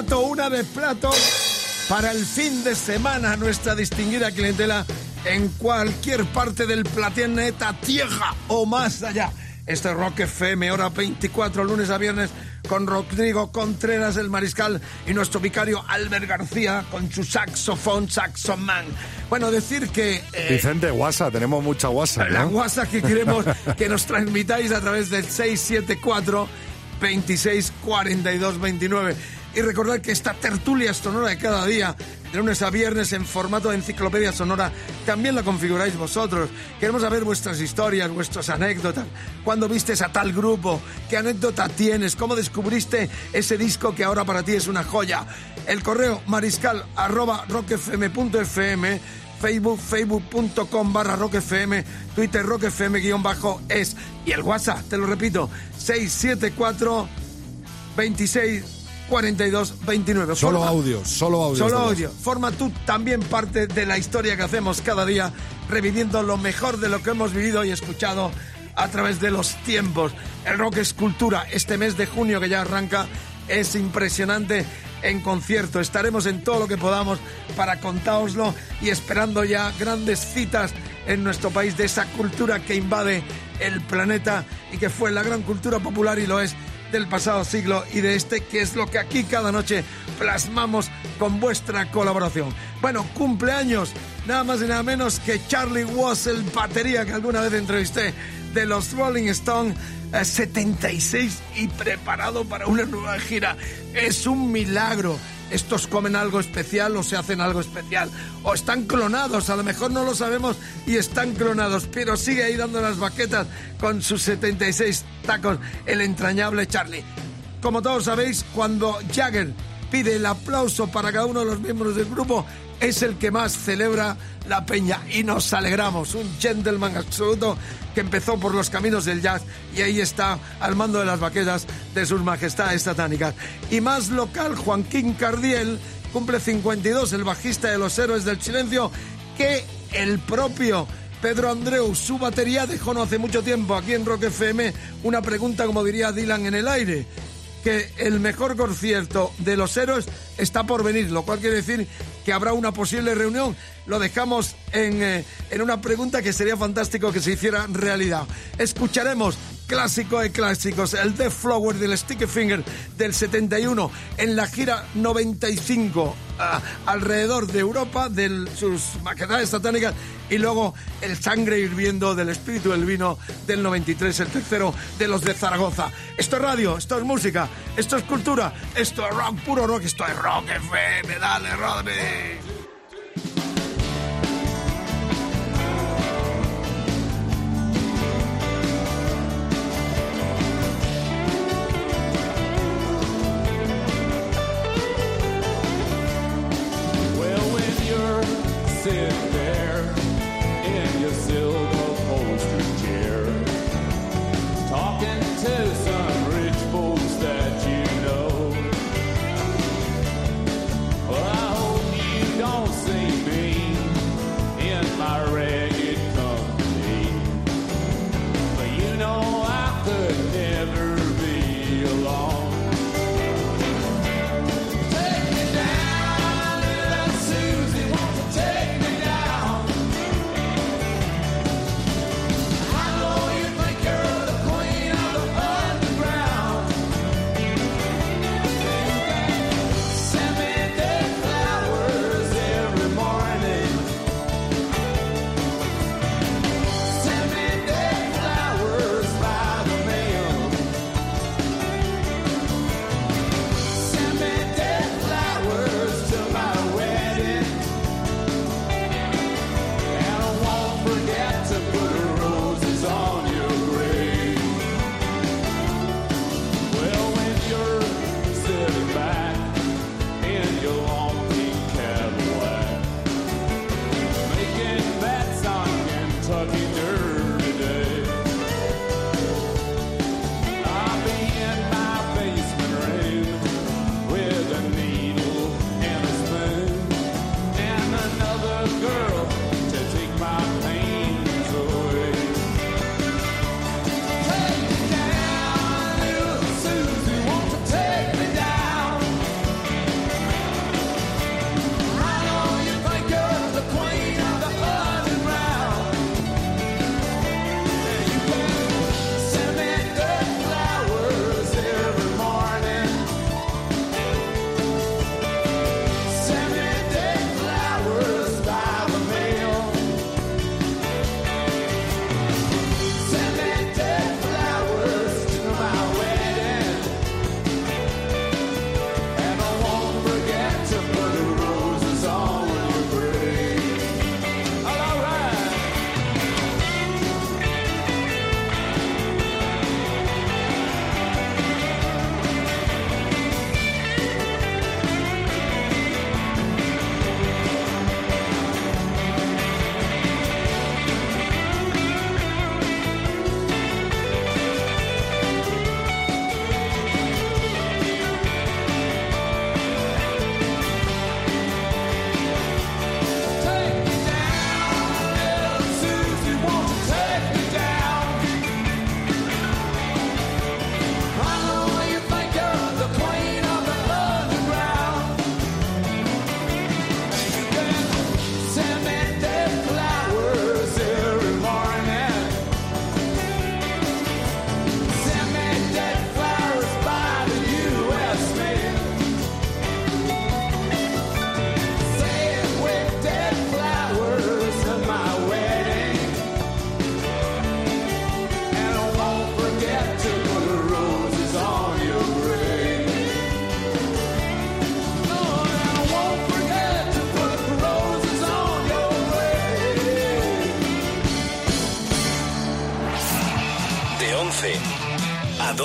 Plato, una de plato para el fin de semana, nuestra distinguida clientela en cualquier parte del planeta Tierra o más allá. Este es Rock FM, hora 24, lunes a viernes, con Rodrigo Contreras, el mariscal, y nuestro vicario Albert García, con su saxofón, saxoman. Bueno, decir que... eh, Vicente, WhatsApp, tenemos mucha la ¿no? WhatsApp que queremos que nos transmitáis a través del 674 26 42 29. Y recordad que esta tertulia sonora de cada día, de lunes a viernes en formato de enciclopedia sonora, también la configuráis vosotros. Queremos saber vuestras historias, vuestras anécdotas. ¿Cuándo vistes a tal grupo? ¿Qué anécdota tienes? ¿Cómo descubriste ese disco que ahora para ti es una joya? El correo mariscal Facebook, facebook.com barra rockfm, Twitter rockfm guion bajo es. Y el WhatsApp, te lo repito, 674 26 42 29. Solo Forma- audio, solo audio. Solo audio. Forma tú también parte de la historia que hacemos cada día, reviviendo lo mejor de lo que hemos vivido y escuchado a través de los tiempos. El rock es cultura. Este mes de junio que ya arranca es impresionante en concierto. Estaremos en todo lo que podamos para contáoslo y esperando ya grandes citas en nuestro país de esa cultura que invade el planeta y que fue la gran cultura popular y lo es del pasado siglo y de este, que es lo que aquí cada noche plasmamos con vuestra colaboración. Bueno, cumpleaños, nada más y nada menos que Charlie Was, el batería que alguna vez entrevisté de los Rolling Stones, eh, 76 y preparado para una nueva gira. Es un milagro. Estos comen algo especial o se hacen algo especial. O están clonados, a lo mejor no lo sabemos y están clonados, pero sigue ahí dando las baquetas con sus 76 tacos, el entrañable Charlie. Como todos sabéis, cuando Jagger pide el aplauso para cada uno de los miembros del grupo, es el que más celebra la peña y nos alegramos. Un gentleman absoluto que empezó por los caminos del jazz y ahí está al mando de las baquetas de sus majestades satánicas. Y más local, Joaquín Cardiel cumple 52, el bajista de los héroes del silencio, que el propio Pedro Andreu, su batería, dejó no hace mucho tiempo aquí en Rock FM una pregunta, como diría Dylan, en el aire que el mejor concierto de los héroes está por venir, lo cual quiere decir que habrá una posible reunión. Lo dejamos en, eh, en una pregunta que sería fantástico que se hiciera realidad. Escucharemos clásico de clásicos, el Death Flower del Sticky Finger del 71 en la gira 95 ah, alrededor de Europa de sus majestades satánicas y luego el sangre hirviendo del espíritu del vino del 93, el tercero de los de Zaragoza. Esto es radio, esto es música, esto es cultura, esto es rock, puro rock, esto es rock FM, dale, Rodri.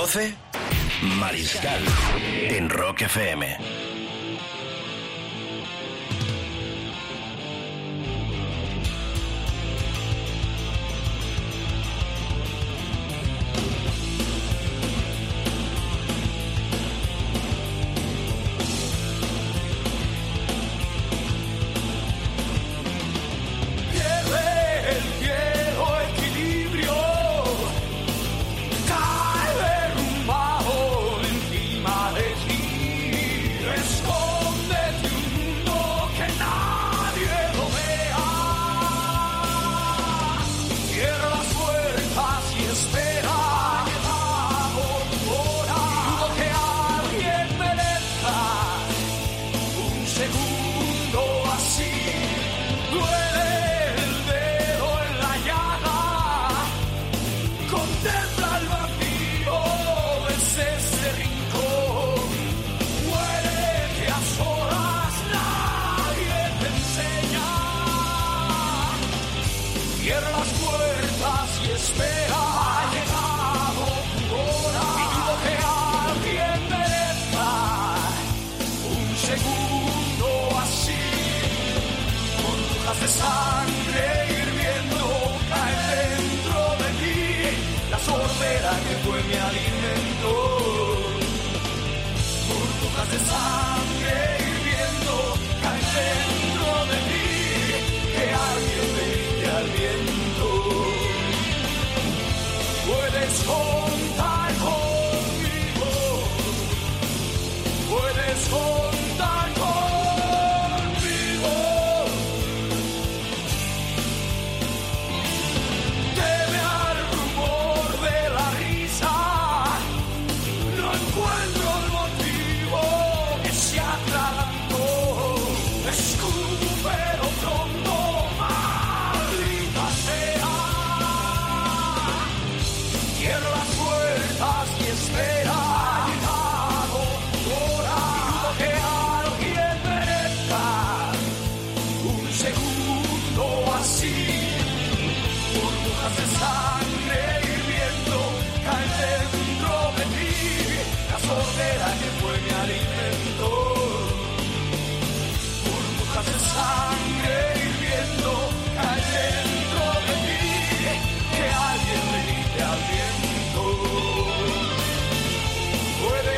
12, Mariscal en Rock FM.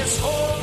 Puedes contar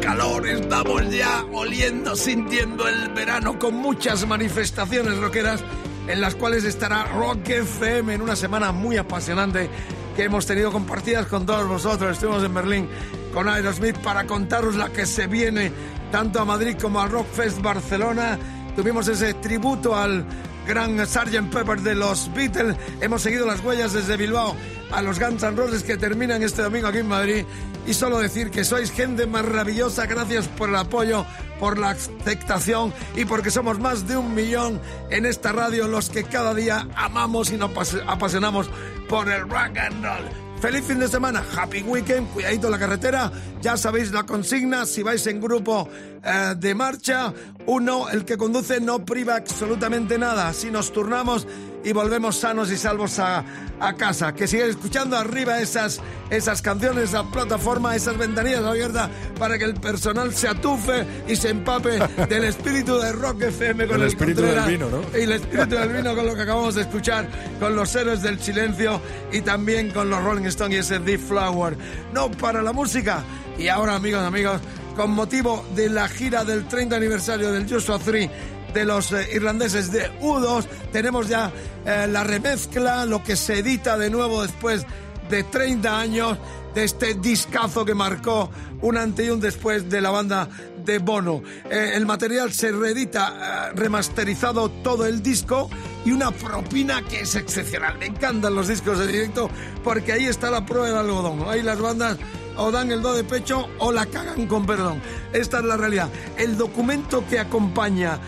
Calor, estamos ya oliendo, sintiendo el verano con muchas manifestaciones rockeras en las cuales estará Rock FM en una semana muy apasionante que hemos tenido compartidas con todos vosotros. Estuvimos en Berlín con Aerosmith para contaros la que se viene tanto a Madrid como al Rockfest Barcelona. Tuvimos ese tributo al gran Sgt. Pepper de los Beatles. Hemos seguido las huellas desde Bilbao a los Guns N' Roses que terminan este domingo aquí en Madrid. Y solo decir que sois gente maravillosa. Gracias por el apoyo, por la aceptación y porque somos más de un millón en esta radio los que cada día amamos y nos apasionamos por el rock and roll. Feliz fin de semana, happy weekend, cuidadito la carretera, ya sabéis la consigna, si vais en grupo eh, de marcha, uno, el que conduce no priva absolutamente nada, si nos turnamos y volvemos sanos y salvos a, a casa. Que sigáis escuchando arriba esas, esas canciones, esa plataforma, esas ventanillas abiertas para que el personal se atufe y se empape del espíritu de Rock FM con El el, espíritu del vino, ¿no? Y el espíritu del vino con lo que acabamos de escuchar, con los héroes del silencio y también con los Rolling Stones y ese Deep Flower. No para la música. Y ahora, amigos, amigos, con motivo de la gira del 30 aniversario del Joshua 3 de los eh, irlandeses de U2, tenemos ya eh, la remezcla, lo que se edita de nuevo después de 30 años de este discazo que marcó un antes y un después de la banda de Bono. Eh, el material se reedita remasterizado todo el disco y una propina que es excepcional. Me encantan los discos de directo porque ahí está la prueba del algodón. Ahí las bandas o dan el do de pecho o la cagan con perdón. Esta es la realidad. El documento que acompaña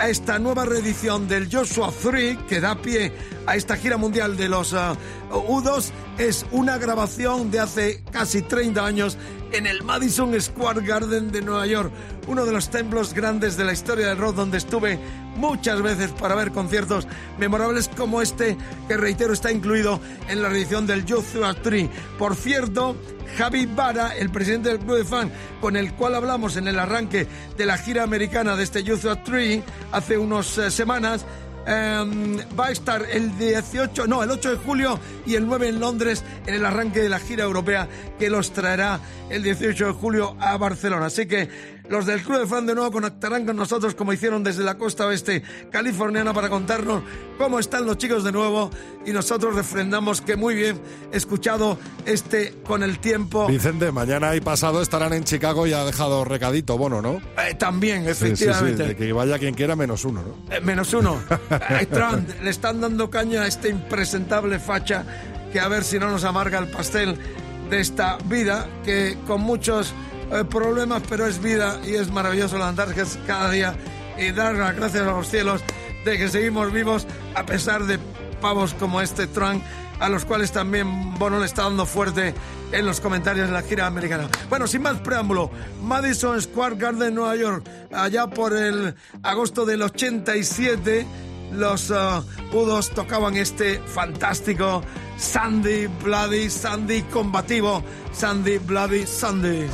a esta nueva reedición del Joshua 3 que da pie a esta gira mundial de los uh, U2 es una grabación de hace casi 30 años en el Madison Square Garden de Nueva York, uno de los templos grandes de la historia del rock donde estuve muchas veces para ver conciertos memorables como este que reitero está incluido en la reedición del Joshua 3. Por cierto, Javi Vara, el presidente del club de fan con el cual hablamos en el arranque de la gira americana de este Joshua 3 hace unas eh, semanas, Em, va a estar el 18, no, el 8 de julio y el 9 en Londres en el arranque de la gira europea que los traerá el 18 de julio a Barcelona. Así que los del Club de Fan de nuevo conectarán con nosotros como hicieron desde la costa oeste californiana para contarnos cómo están los chicos de nuevo y nosotros refrendamos que muy bien escuchado este con el tiempo. Vicente, mañana y pasado estarán en Chicago y ha dejado recadito, bueno, ¿no? Eh, también, Sí, sí, sí, efectivamente. de que vaya quien quiera menos uno, ¿no? Eh, menos uno. Eh, Trump, le están dando caña a este impresentable facha que a ver si no nos amarga el pastel de esta vida que con muchos eh, problemas, pero es vida y es maravilloso levantarse cada día y dar las gracias a los cielos de que seguimos vivos a pesar de pavos como este Trump a los cuales también Bono le está dando fuerte en los comentarios de la gira americana. Bueno, sin más preámbulo, Madison Square Garden, Nueva York, allá por el agosto del 87, los uh, U2 tocaban este fantástico Sandy Bloody Sandy combativo, Sandy Bloody Sandy.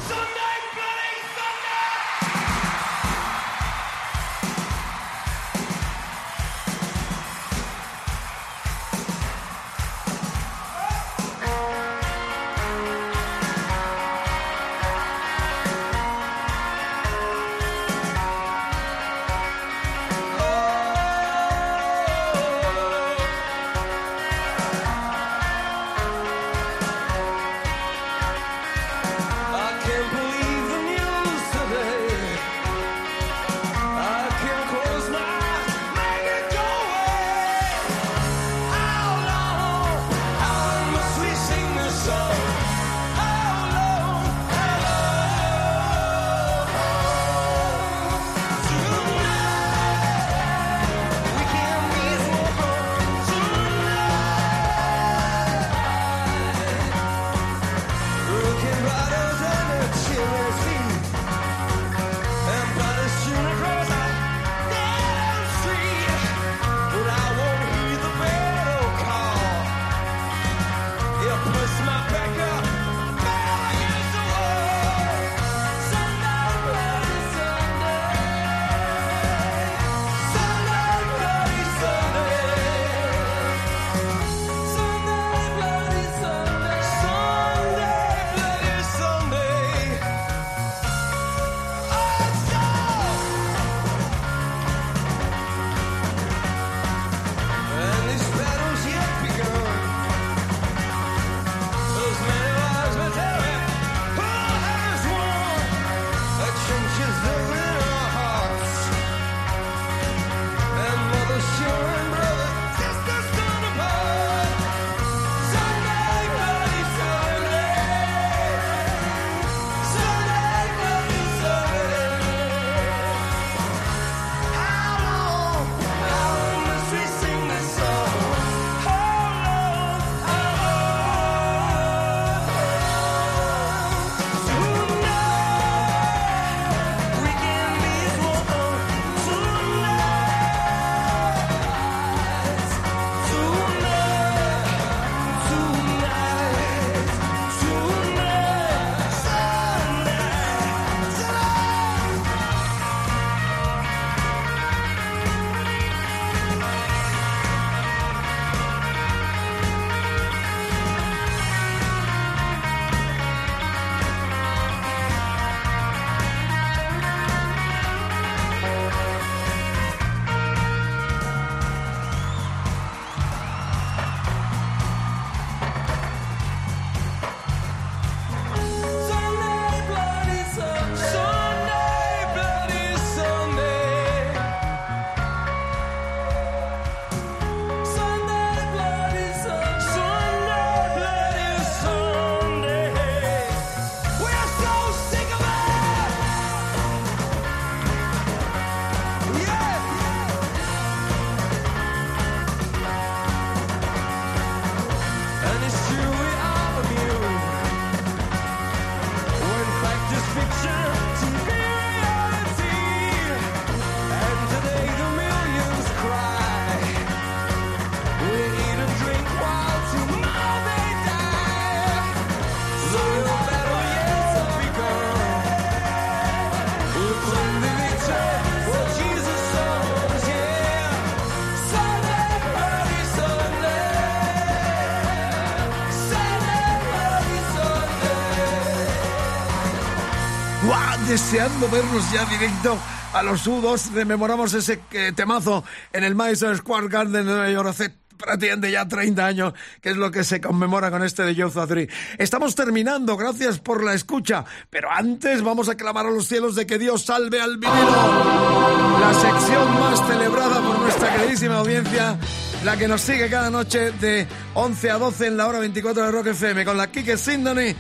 Deseando vernos ya directo a los U2. Rememoramos ese eh, temazo en el Madison Square Garden de Nueva York hace prácticamente ya 30 años, que es lo que se conmemora con este de Youth 3. Estamos terminando, gracias por la escucha, pero antes vamos a clamar a los cielos de que Dios salve al vinilo. La sección más celebrada por nuestra queridísima audiencia, la que nos sigue cada noche de 11 a 12 en la hora 24 de Rock FM, con la Kike Sindoni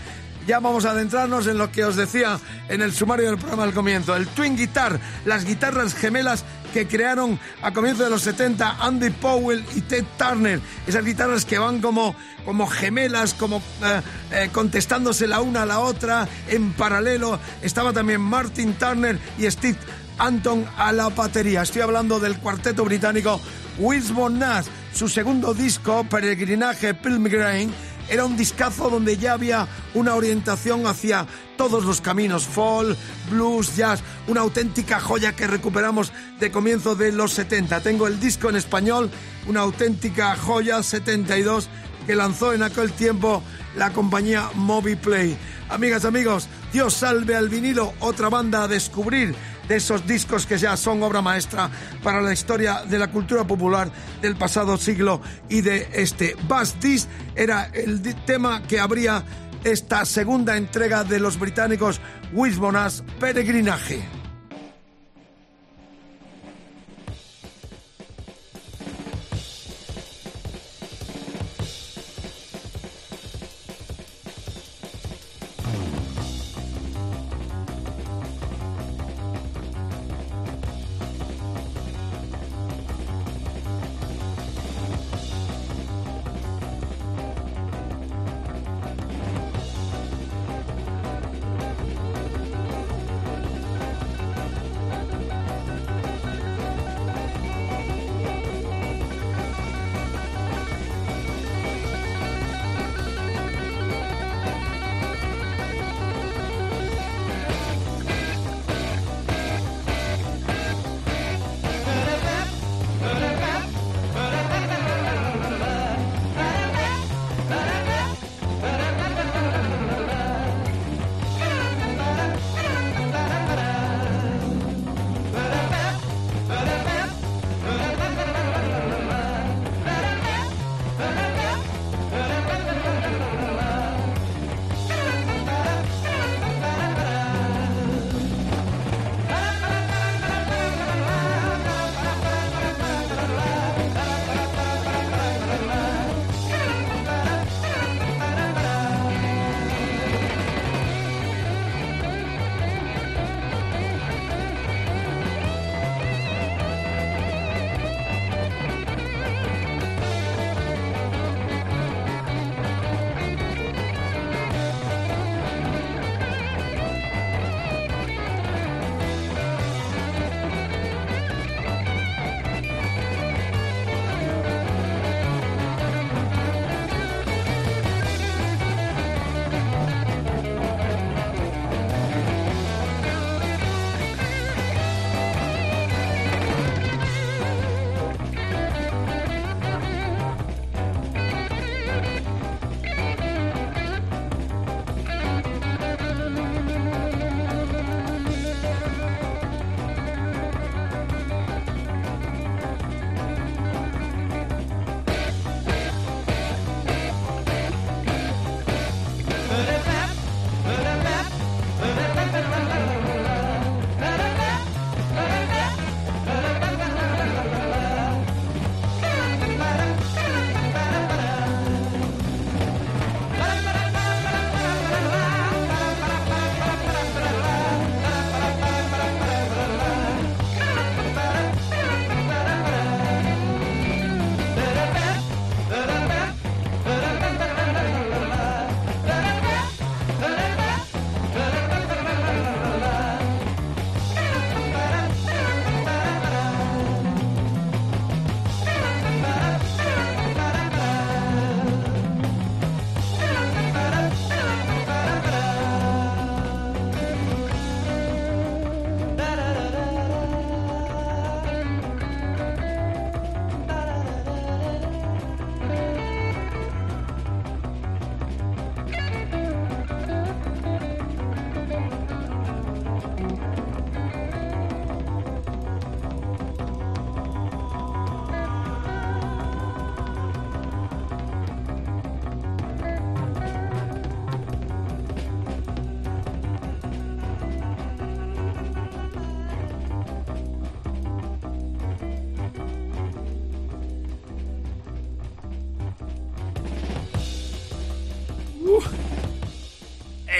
ya vamos a adentrarnos en lo que os decía en el sumario del programa al comienzo. El Twin Guitar, las guitarras gemelas que crearon a comienzos de los 70 Andy Powell y Ted Turner. Esas guitarras que van como, como gemelas, como eh, eh, contestándose la una a la otra en paralelo. Estaba también Martin Turner y Steve Anton a la batería. Estoy hablando del cuarteto británico Wisbon Nash, su segundo disco, Peregrinaje Pilgrim era un discazo donde ya había una orientación hacia todos los caminos, folk, blues, jazz, una auténtica joya que recuperamos de comienzo de los 70. Tengo el disco en español, una auténtica joya 72 que lanzó en aquel tiempo la compañía Moviplay. Amigas, amigos, Dios salve al vinilo, otra banda a descubrir de esos discos que ya son obra maestra para la historia de la cultura popular del pasado siglo y de este. Bass This era el tema que abría esta segunda entrega de los británicos Wisbonas Peregrinaje.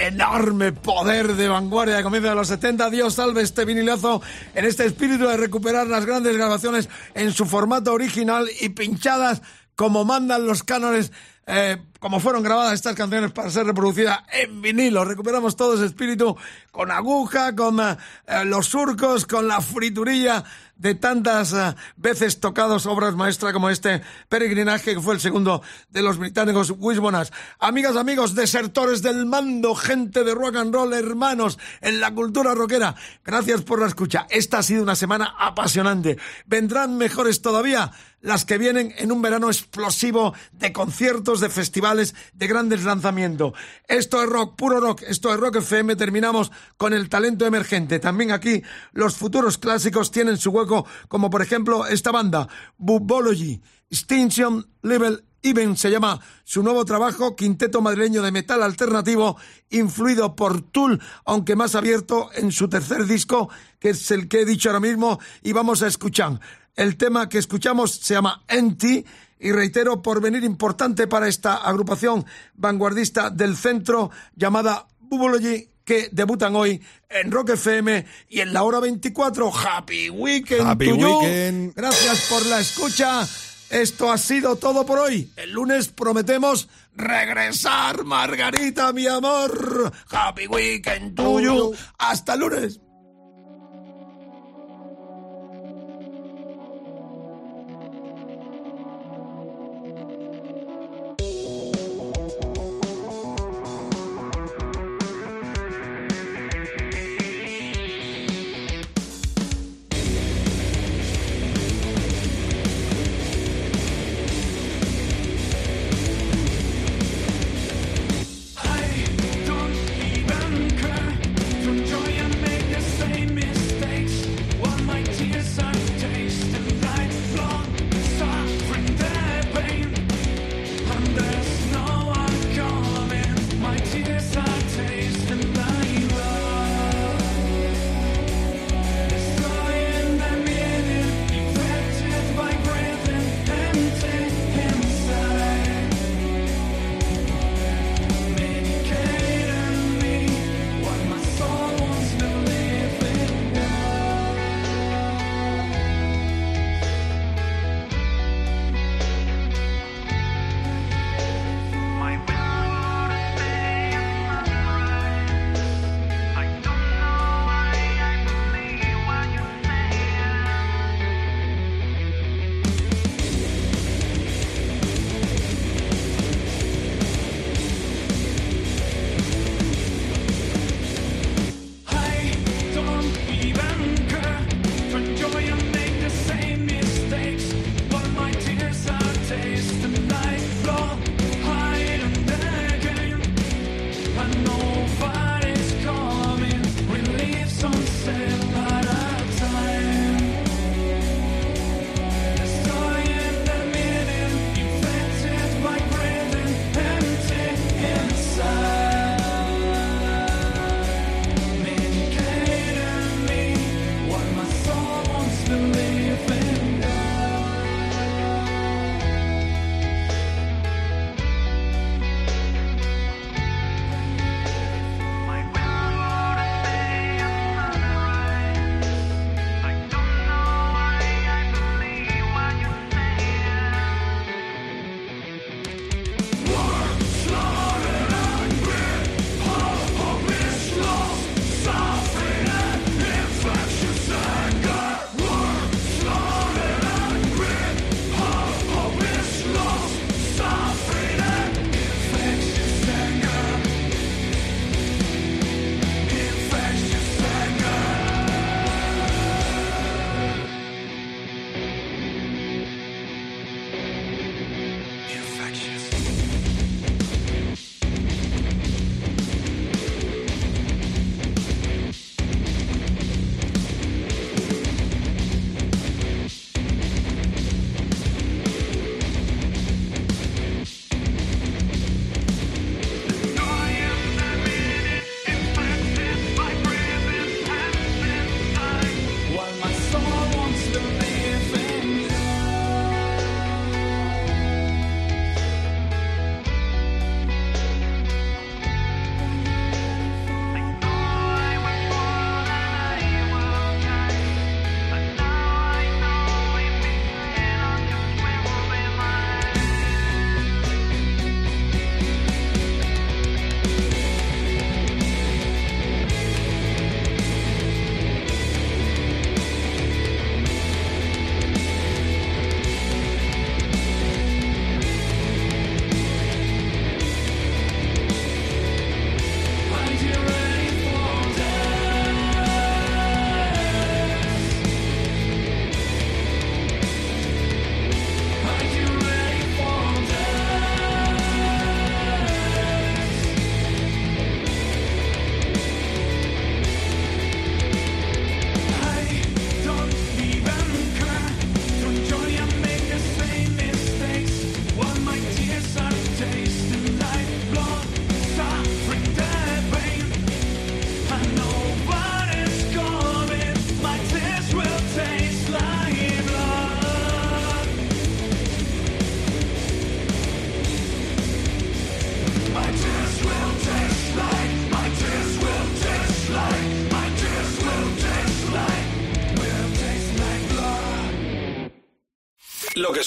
Enorme poder de vanguardia de comienzo de los 70. Dios salve este vinilazo en este espíritu de recuperar las grandes grabaciones en su formato original y pinchadas como mandan los cánones eh, como fueron grabadas estas canciones para ser reproducidas en vinilo. Recuperamos todo ese espíritu con aguja, con eh, los surcos, con la friturilla de tantas eh, veces tocados obras maestras como este peregrinaje que fue el segundo de los británicos Wishbonas. Amigas, amigos, desertores del mando, gente de rock and roll, hermanos en la cultura rockera, gracias por la escucha. Esta ha sido una semana apasionante. Vendrán mejores todavía las que vienen en un verano explosivo de conciertos, de festivales, de grandes lanzamientos. Esto es rock, puro rock, esto es rock FM. Terminamos con el talento emergente. También aquí los futuros clásicos tienen su hueco, como por ejemplo esta banda, Bubology, Extinction Level Even se llama su nuevo trabajo, quinteto madrileño de metal alternativo, influido por Tool, aunque más abierto en su tercer disco, que es el que he dicho ahora mismo, y vamos a escuchar. El tema que escuchamos se llama Empty y reitero por venir importante para esta agrupación vanguardista del centro llamada Bubology que debutan hoy en Rock FM y en la hora 24. Happy Weekend Happy to you. weekend. Gracias por la escucha. Esto ha sido todo por hoy. El lunes prometemos regresar, Margarita, mi amor. Happy Weekend to you. Hasta el lunes.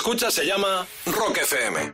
Escuchas se llama Rock FM.